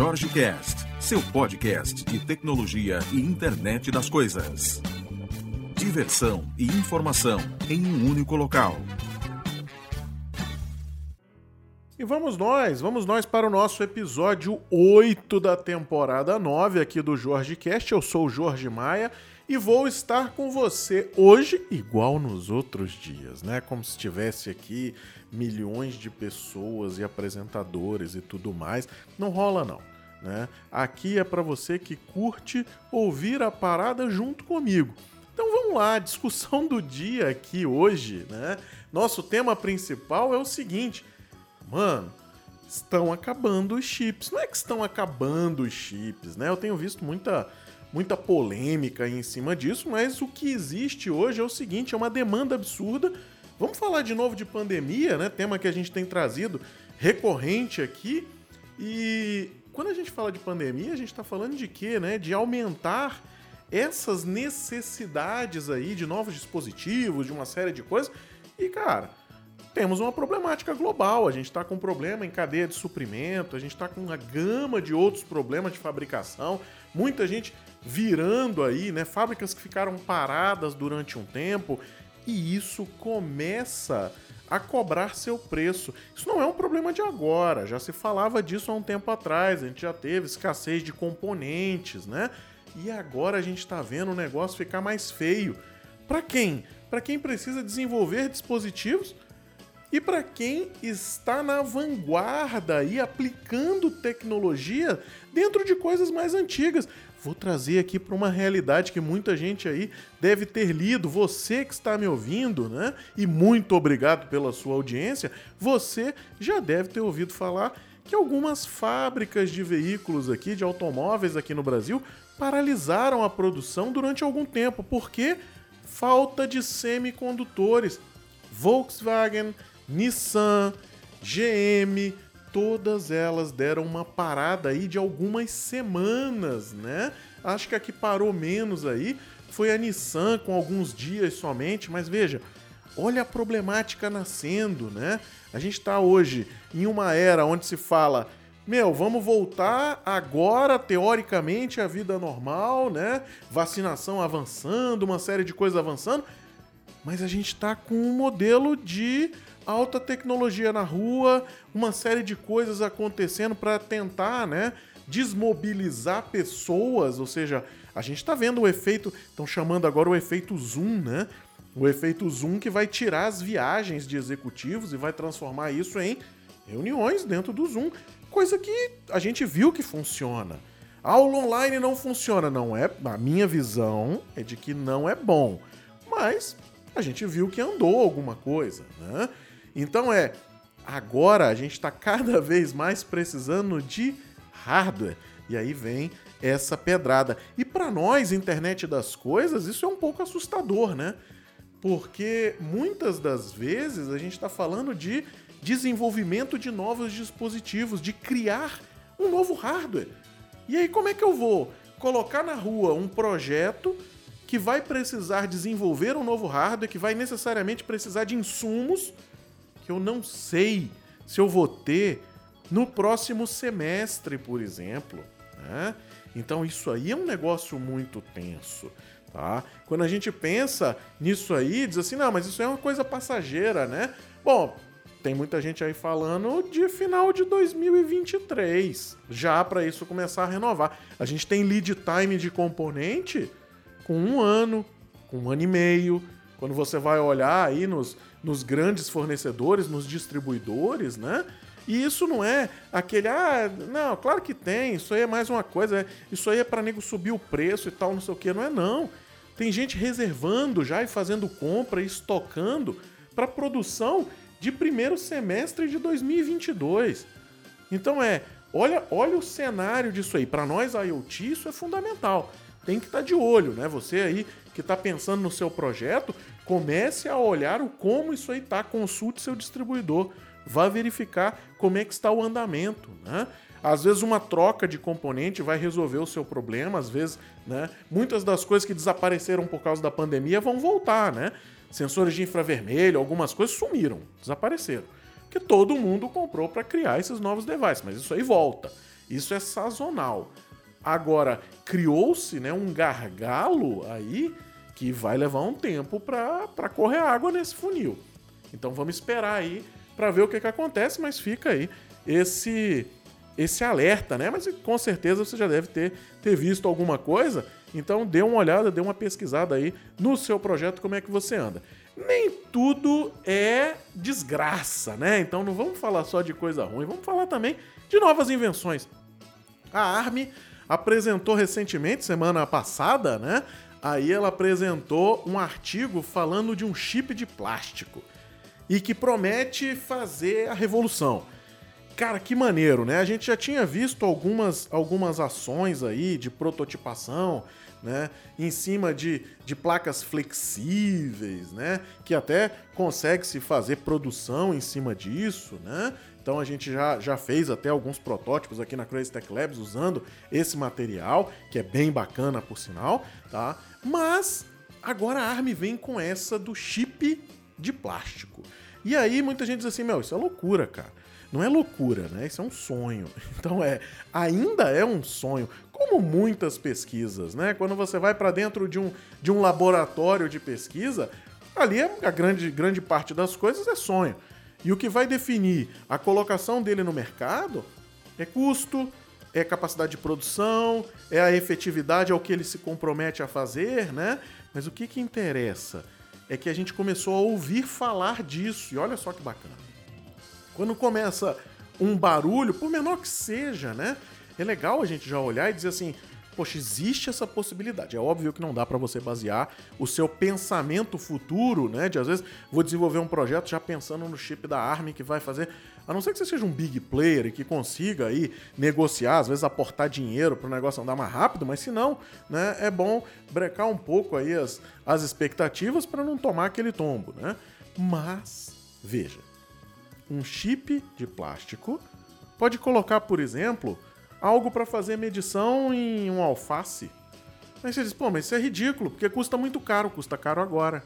Jorge Cast, seu podcast de tecnologia e internet das coisas. Diversão e informação em um único local. E vamos nós, vamos nós para o nosso episódio 8 da temporada 9 aqui do Jorge Cast. Eu sou o Jorge Maia e vou estar com você hoje igual nos outros dias, né? Como se estivesse aqui milhões de pessoas e apresentadores e tudo mais. Não rola não. Né? Aqui é para você que curte ouvir a parada junto comigo. Então vamos lá, discussão do dia aqui hoje, né? Nosso tema principal é o seguinte, mano, estão acabando os chips. Não é que estão acabando os chips, né? Eu tenho visto muita muita polêmica em cima disso, mas o que existe hoje é o seguinte, é uma demanda absurda Vamos falar de novo de pandemia, né? Tema que a gente tem trazido recorrente aqui. E quando a gente fala de pandemia, a gente está falando de quê, né? De aumentar essas necessidades aí de novos dispositivos, de uma série de coisas. E, cara, temos uma problemática global. A gente está com problema em cadeia de suprimento, a gente está com uma gama de outros problemas de fabricação. Muita gente virando aí, né? Fábricas que ficaram paradas durante um tempo e isso começa a cobrar seu preço. Isso não é um problema de agora, já se falava disso há um tempo atrás, a gente já teve escassez de componentes, né? E agora a gente está vendo o negócio ficar mais feio. Para quem? Para quem precisa desenvolver dispositivos e para quem está na vanguarda e aplicando tecnologia dentro de coisas mais antigas vou trazer aqui para uma realidade que muita gente aí deve ter lido. Você que está me ouvindo, né? E muito obrigado pela sua audiência. Você já deve ter ouvido falar que algumas fábricas de veículos aqui, de automóveis aqui no Brasil, paralisaram a produção durante algum tempo. Por quê? Falta de semicondutores. Volkswagen, Nissan, GM, todas elas deram uma parada aí de algumas semanas, né? Acho que a que parou menos aí foi a Nissan com alguns dias somente, mas veja, olha a problemática nascendo, né? A gente está hoje em uma era onde se fala, meu, vamos voltar agora, teoricamente, à vida normal, né? Vacinação avançando, uma série de coisas avançando, mas a gente está com um modelo de alta tecnologia na rua, uma série de coisas acontecendo para tentar, né, desmobilizar pessoas, ou seja, a gente está vendo o efeito, estão chamando agora o efeito zoom, né? O efeito zoom que vai tirar as viagens de executivos e vai transformar isso em reuniões dentro do Zoom, coisa que a gente viu que funciona. Aula online não funciona, não é? A minha visão é de que não é bom, mas a gente viu que andou alguma coisa, né? Então é, agora a gente está cada vez mais precisando de hardware. E aí vem essa pedrada. E para nós, internet das coisas, isso é um pouco assustador, né? Porque muitas das vezes a gente está falando de desenvolvimento de novos dispositivos, de criar um novo hardware. E aí, como é que eu vou colocar na rua um projeto que vai precisar desenvolver um novo hardware, que vai necessariamente precisar de insumos que eu não sei se eu vou ter no próximo semestre, por exemplo. Né? Então isso aí é um negócio muito tenso. Tá? Quando a gente pensa nisso aí, diz assim, não, mas isso é uma coisa passageira, né? Bom, tem muita gente aí falando de final de 2023, já para isso começar a renovar. A gente tem lead time de componente com um ano, com um ano e meio. Quando você vai olhar aí nos, nos grandes fornecedores, nos distribuidores, né? E isso não é aquele, ah, não, claro que tem, isso aí é mais uma coisa, é, isso aí é para nego subir o preço e tal, não sei o que, não é não. Tem gente reservando já e fazendo compra e estocando para produção de primeiro semestre de 2022. Então é, olha, olha o cenário disso aí. Para nós IoT isso é fundamental. Tem que estar tá de olho, né? Você aí que está pensando no seu projeto, comece a olhar o como isso aí está, consulte seu distribuidor, vá verificar como é que está o andamento, né? Às vezes uma troca de componente vai resolver o seu problema, às vezes, né? Muitas das coisas que desapareceram por causa da pandemia vão voltar, né? Sensores de infravermelho, algumas coisas sumiram, desapareceram. Que todo mundo comprou para criar esses novos devices, mas isso aí volta. Isso é sazonal. Agora, criou-se né, um gargalo aí que vai levar um tempo para correr água nesse funil. Então vamos esperar aí para ver o que, que acontece, mas fica aí esse esse alerta, né? Mas com certeza você já deve ter, ter visto alguma coisa. Então dê uma olhada, dê uma pesquisada aí no seu projeto, como é que você anda. Nem tudo é desgraça, né? Então não vamos falar só de coisa ruim, vamos falar também de novas invenções. A Army apresentou recentemente, semana passada, né? Aí ela apresentou um artigo falando de um chip de plástico e que promete fazer a revolução. Cara, que maneiro, né? A gente já tinha visto algumas, algumas ações aí de prototipação, né? Em cima de, de placas flexíveis, né? Que até consegue se fazer produção em cima disso, né? Então a gente já, já fez até alguns protótipos aqui na Crazy Tech Labs usando esse material, que é bem bacana por sinal, tá? Mas agora a ARM vem com essa do chip de plástico. E aí muita gente diz assim, meu, isso é loucura, cara. Não é loucura, né? Isso é um sonho. Então é, ainda é um sonho, como muitas pesquisas, né? Quando você vai para dentro de um, de um laboratório de pesquisa, ali é a grande, grande parte das coisas é sonho. E o que vai definir a colocação dele no mercado é custo, é capacidade de produção, é a efetividade ao que ele se compromete a fazer, né? Mas o que, que interessa é que a gente começou a ouvir falar disso, e olha só que bacana. Quando começa um barulho, por menor que seja, né? É legal a gente já olhar e dizer assim: poxa, existe essa possibilidade. É óbvio que não dá para você basear o seu pensamento futuro, né? De às vezes vou desenvolver um projeto já pensando no chip da ARM que vai fazer. A não ser que você seja um big player e que consiga aí negociar, às vezes aportar dinheiro para o negócio andar mais rápido, mas se não, né, é bom brecar um pouco aí as, as expectativas para não tomar aquele tombo, né? Mas, veja, um chip de plástico pode colocar, por exemplo, algo para fazer medição em um alface. Aí você diz, pô, mas isso é ridículo, porque custa muito caro, custa caro agora.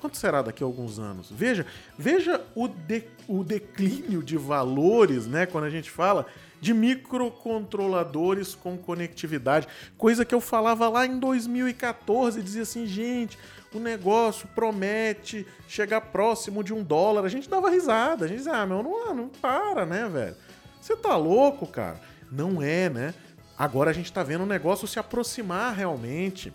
Quanto será daqui a alguns anos? Veja, veja o, de, o declínio de valores, né, quando a gente fala de microcontroladores com conectividade, coisa que eu falava lá em 2014, dizia assim, gente, o negócio promete chegar próximo de um dólar, a gente dava risada, a gente dizia, ah, meu, não, não para, né, velho? Você tá louco, cara? Não é, né? Agora a gente tá vendo o negócio se aproximar realmente.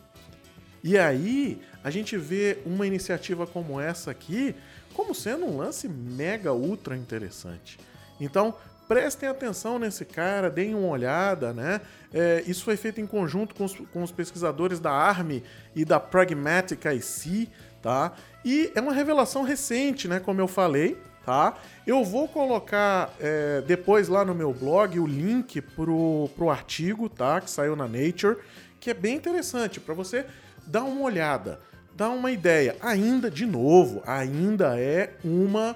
E aí, a gente vê uma iniciativa como essa aqui como sendo um lance mega ultra interessante. Então, prestem atenção nesse cara, deem uma olhada, né? É, isso foi feito em conjunto com os, com os pesquisadores da ARM e da Pragmatic IC, tá? E é uma revelação recente, né? Como eu falei, tá? Eu vou colocar é, depois lá no meu blog o link pro, pro artigo, tá? Que saiu na Nature, que é bem interessante para você dar uma olhada, dar uma ideia. Ainda, de novo, ainda é uma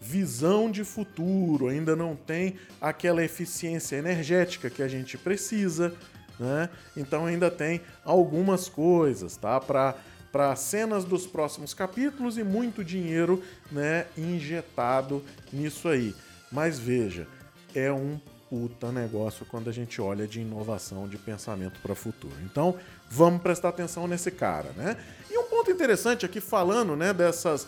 visão de futuro, ainda não tem aquela eficiência energética que a gente precisa, né? Então ainda tem algumas coisas, tá? Para para cenas dos próximos capítulos e muito dinheiro né, injetado nisso aí. Mas veja, é um puta negócio quando a gente olha de inovação, de pensamento para o futuro. Então, vamos prestar atenção nesse cara, né? E um ponto interessante aqui falando, né, dessas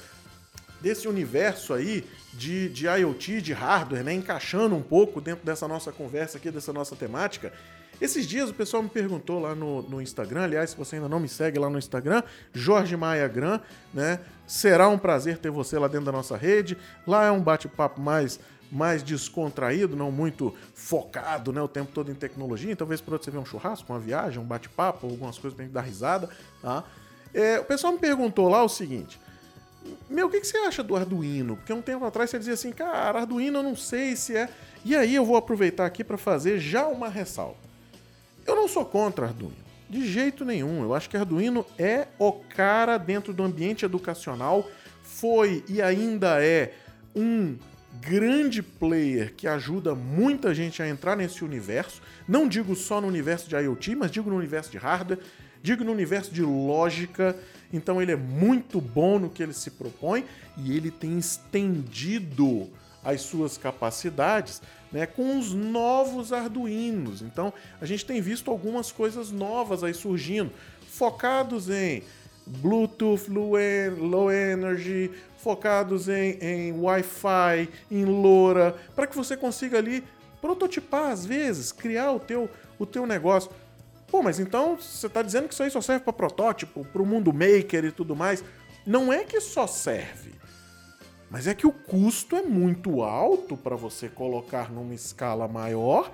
desse universo aí de, de IoT, de hardware, né, encaixando um pouco dentro dessa nossa conversa aqui, dessa nossa temática, esses dias o pessoal me perguntou lá no, no Instagram, aliás, se você ainda não me segue lá no Instagram, Jorge Maia Gran, né? Será um prazer ter você lá dentro da nossa rede. Lá é um bate-papo mais mais descontraído, não muito focado, né, o tempo todo em tecnologia. Então, talvez para você ver um churrasco, uma viagem, um bate-papo, algumas coisas gente dar risada, tá? É, o pessoal me perguntou lá o seguinte: Meu, o que, que você acha do Arduino? Porque um tempo atrás você dizia assim, cara, Arduino eu não sei se é. E aí eu vou aproveitar aqui para fazer já uma ressalva. Eu não sou contra Arduino, de jeito nenhum. Eu acho que Arduino é o cara dentro do ambiente educacional, foi e ainda é um grande player que ajuda muita gente a entrar nesse universo. Não digo só no universo de IoT, mas digo no universo de hardware, digo no universo de lógica. Então ele é muito bom no que ele se propõe e ele tem estendido as suas capacidades né, com os novos Arduinos. Então, a gente tem visto algumas coisas novas aí surgindo, focados em Bluetooth Low Energy, focados em, em Wi-Fi, em LoRa, para que você consiga ali prototipar às vezes, criar o teu, o teu negócio. Pô, mas então você está dizendo que isso aí só serve para protótipo, para o mundo maker e tudo mais? Não é que só serve, mas é que o custo é muito alto para você colocar numa escala maior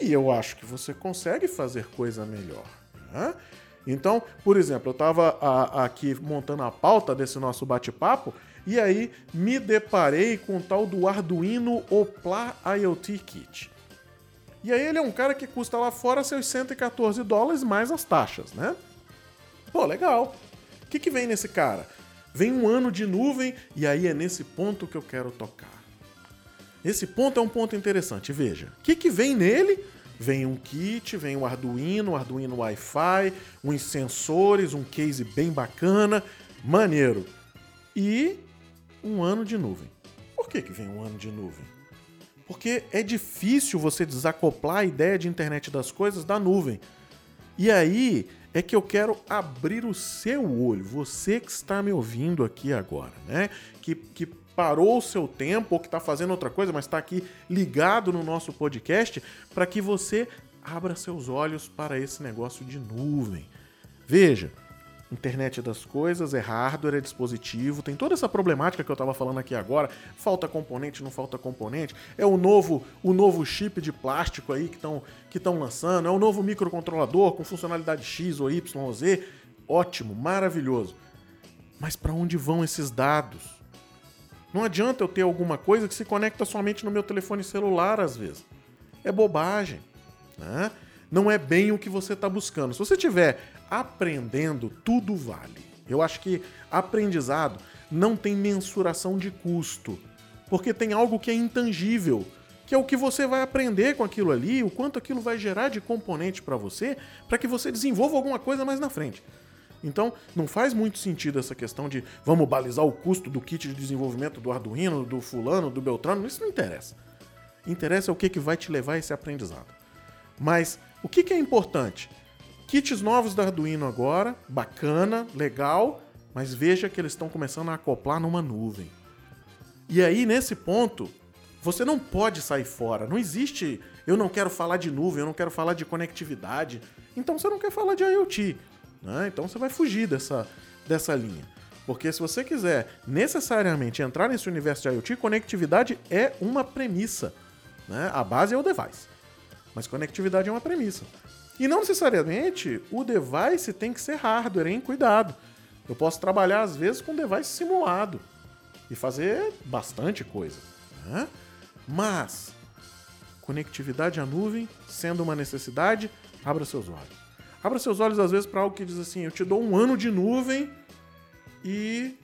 e eu acho que você consegue fazer coisa melhor. Né? Então, por exemplo, eu estava aqui montando a pauta desse nosso bate-papo e aí me deparei com o tal do Arduino Opla IoT Kit. E aí ele é um cara que custa lá fora seus 114 dólares mais as taxas, né? Pô, legal. O que, que vem nesse cara? Vem um ano de nuvem e aí é nesse ponto que eu quero tocar. Esse ponto é um ponto interessante, veja. O que, que vem nele? Vem um kit, vem um Arduino, um Arduino Wi-Fi, uns sensores, um case bem bacana, maneiro. E um ano de nuvem. Por que, que vem um ano de nuvem? Porque é difícil você desacoplar a ideia de internet das coisas da nuvem. E aí é que eu quero abrir o seu olho, você que está me ouvindo aqui agora, né? Que, que parou o seu tempo ou que está fazendo outra coisa, mas está aqui ligado no nosso podcast, para que você abra seus olhos para esse negócio de nuvem. Veja, internet das coisas, é hardware, é dispositivo, tem toda essa problemática que eu estava falando aqui agora, falta componente, não falta componente, é o novo o novo chip de plástico aí que estão que estão lançando, é o novo microcontrolador com funcionalidade X ou Y ou Z, ótimo, maravilhoso. Mas para onde vão esses dados? Não adianta eu ter alguma coisa que se conecta somente no meu telefone celular às vezes. É bobagem, né? Não é bem o que você está buscando. Se você tiver aprendendo, tudo vale. Eu acho que aprendizado não tem mensuração de custo, porque tem algo que é intangível, que é o que você vai aprender com aquilo ali, o quanto aquilo vai gerar de componente para você, para que você desenvolva alguma coisa mais na frente. Então, não faz muito sentido essa questão de vamos balizar o custo do kit de desenvolvimento do Arduino, do fulano, do Beltrano, isso não interessa. Interessa o que, que vai te levar a esse aprendizado. Mas o que, que é importante? Kits novos da Arduino agora, bacana, legal, mas veja que eles estão começando a acoplar numa nuvem. E aí, nesse ponto, você não pode sair fora. Não existe. Eu não quero falar de nuvem, eu não quero falar de conectividade. Então você não quer falar de IoT. Né? Então você vai fugir dessa, dessa linha. Porque se você quiser necessariamente entrar nesse universo de IoT, conectividade é uma premissa. Né? A base é o device. Mas conectividade é uma premissa. E não necessariamente o device tem que ser hardware, hein? Cuidado. Eu posso trabalhar às vezes com device simulado e fazer bastante coisa. Né? Mas conectividade à nuvem sendo uma necessidade, abra seus olhos. Abra seus olhos às vezes para algo que diz assim: eu te dou um ano de nuvem e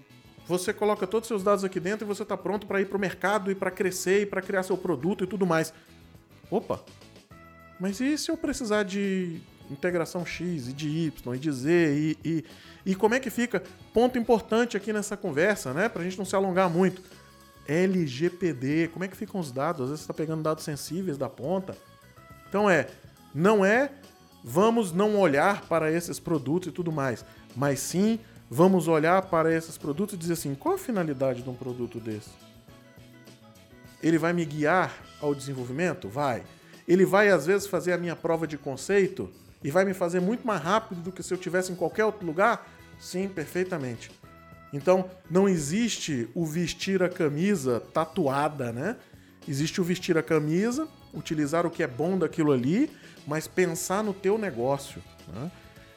você coloca todos os seus dados aqui dentro e você está pronto para ir para o mercado e para crescer e para criar seu produto e tudo mais. Opa, mas e se eu precisar de integração X e de Y e de Z e, e, e como é que fica? Ponto importante aqui nessa conversa, né? Pra gente não se alongar muito. LGPD, como é que ficam os dados? Às vezes você está pegando dados sensíveis da ponta. Então é, não é vamos não olhar para esses produtos e tudo mais, mas sim vamos olhar para esses produtos e dizer assim, qual a finalidade de um produto desse? Ele vai me guiar ao desenvolvimento? Vai. Ele vai, às vezes, fazer a minha prova de conceito e vai me fazer muito mais rápido do que se eu tivesse em qualquer outro lugar? Sim, perfeitamente. Então, não existe o vestir a camisa tatuada, né? Existe o vestir a camisa, utilizar o que é bom daquilo ali, mas pensar no teu negócio. Né?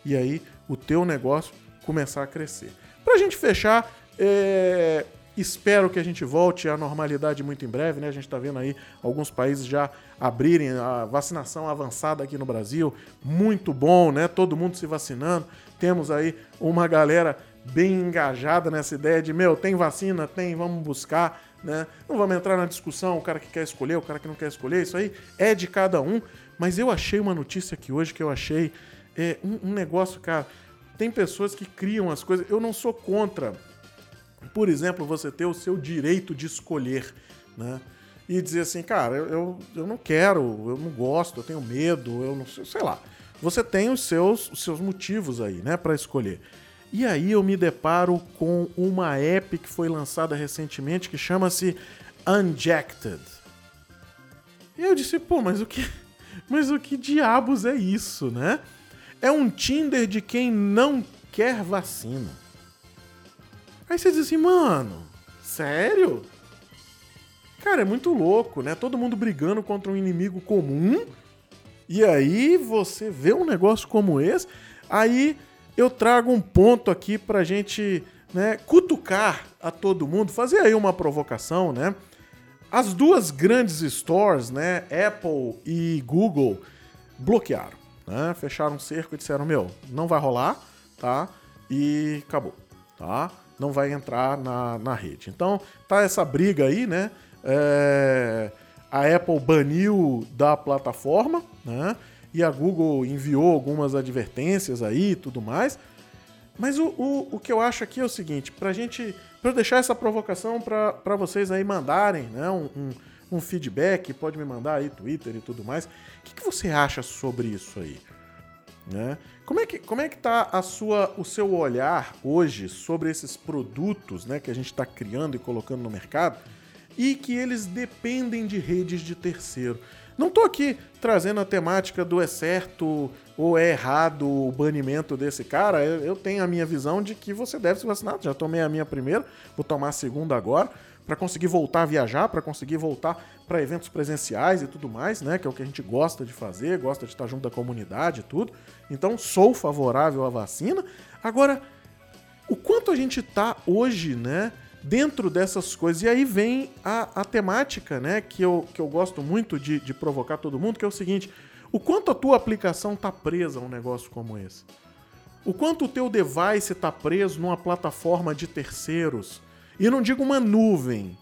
E aí, o teu negócio começar a crescer. Para a gente fechar, é... Espero que a gente volte à normalidade muito em breve, né? A gente está vendo aí alguns países já abrirem a vacinação avançada aqui no Brasil. Muito bom, né? Todo mundo se vacinando. Temos aí uma galera bem engajada nessa ideia de, meu, tem vacina? Tem, vamos buscar, né? Não vamos entrar na discussão, o cara que quer escolher, o cara que não quer escolher, isso aí é de cada um. Mas eu achei uma notícia aqui hoje que eu achei é, um, um negócio, cara. Tem pessoas que criam as coisas. Eu não sou contra por exemplo, você ter o seu direito de escolher, né? e dizer assim, cara, eu, eu, não quero, eu não gosto, eu tenho medo, eu não sei, sei lá. Você tem os seus, os seus motivos aí, né, para escolher. E aí eu me deparo com uma app que foi lançada recentemente que chama-se Unjected. E eu disse, pô, mas o que, mas o que diabos é isso, né? É um Tinder de quem não quer vacina. Aí você diz assim, mano, sério? Cara, é muito louco, né? Todo mundo brigando contra um inimigo comum. E aí você vê um negócio como esse. Aí eu trago um ponto aqui pra gente né, cutucar a todo mundo, fazer aí uma provocação, né? As duas grandes stores, né, Apple e Google, bloquearam, né? Fecharam um cerco e disseram, meu, não vai rolar, tá? E acabou, tá? Não vai entrar na, na rede. Então, tá essa briga aí, né? É, a Apple baniu da plataforma, né? E a Google enviou algumas advertências aí e tudo mais. Mas o, o, o que eu acho aqui é o seguinte, pra gente. Eu deixar essa provocação para vocês aí mandarem né, um, um, um, feedback, pode me mandar aí Twitter e tudo mais. O que, que você acha sobre isso aí? Né? Como é que como é que tá a sua o seu olhar hoje sobre esses produtos, né, que a gente está criando e colocando no mercado? e que eles dependem de redes de terceiro. Não estou aqui trazendo a temática do é certo ou é errado o banimento desse cara. Eu tenho a minha visão de que você deve se vacinar. Já tomei a minha primeira, vou tomar a segunda agora, para conseguir voltar a viajar, para conseguir voltar para eventos presenciais e tudo mais, né? Que é o que a gente gosta de fazer, gosta de estar junto da comunidade e tudo. Então sou favorável à vacina. Agora, o quanto a gente está hoje, né? dentro dessas coisas. E aí vem a, a temática, né, que eu, que eu gosto muito de, de provocar todo mundo, que é o seguinte: o quanto a tua aplicação está presa a um negócio como esse? O quanto o teu device está preso numa plataforma de terceiros? E não digo uma nuvem,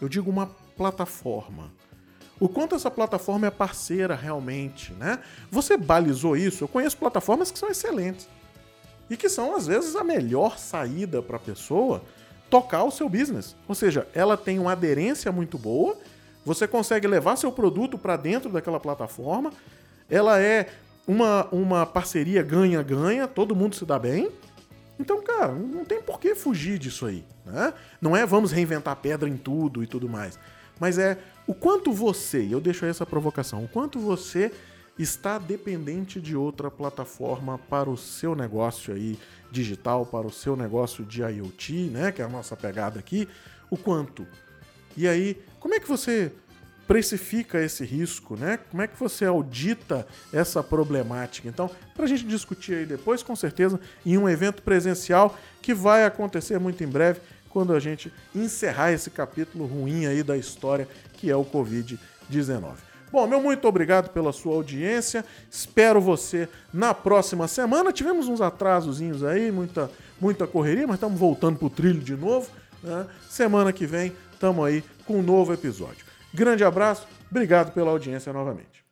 eu digo uma plataforma. O quanto essa plataforma é parceira realmente, né? Você balizou isso? Eu conheço plataformas que são excelentes e que são às vezes a melhor saída para a pessoa tocar o seu business. Ou seja, ela tem uma aderência muito boa, você consegue levar seu produto para dentro daquela plataforma, ela é uma, uma parceria ganha-ganha, todo mundo se dá bem. Então, cara, não tem por que fugir disso aí. Né? Não é vamos reinventar pedra em tudo e tudo mais. Mas é o quanto você, e eu deixo aí essa provocação, o quanto você está dependente de outra plataforma para o seu negócio aí digital, para o seu negócio de IoT, né, que é a nossa pegada aqui, o quanto. E aí, como é que você precifica esse risco, né? Como é que você audita essa problemática? Então, para a gente discutir aí depois, com certeza, em um evento presencial que vai acontecer muito em breve, quando a gente encerrar esse capítulo ruim aí da história que é o Covid-19. Bom, meu muito obrigado pela sua audiência. Espero você na próxima semana. Tivemos uns atrasozinhos aí, muita, muita correria, mas estamos voltando pro trilho de novo. Né? Semana que vem estamos aí com um novo episódio. Grande abraço, obrigado pela audiência novamente.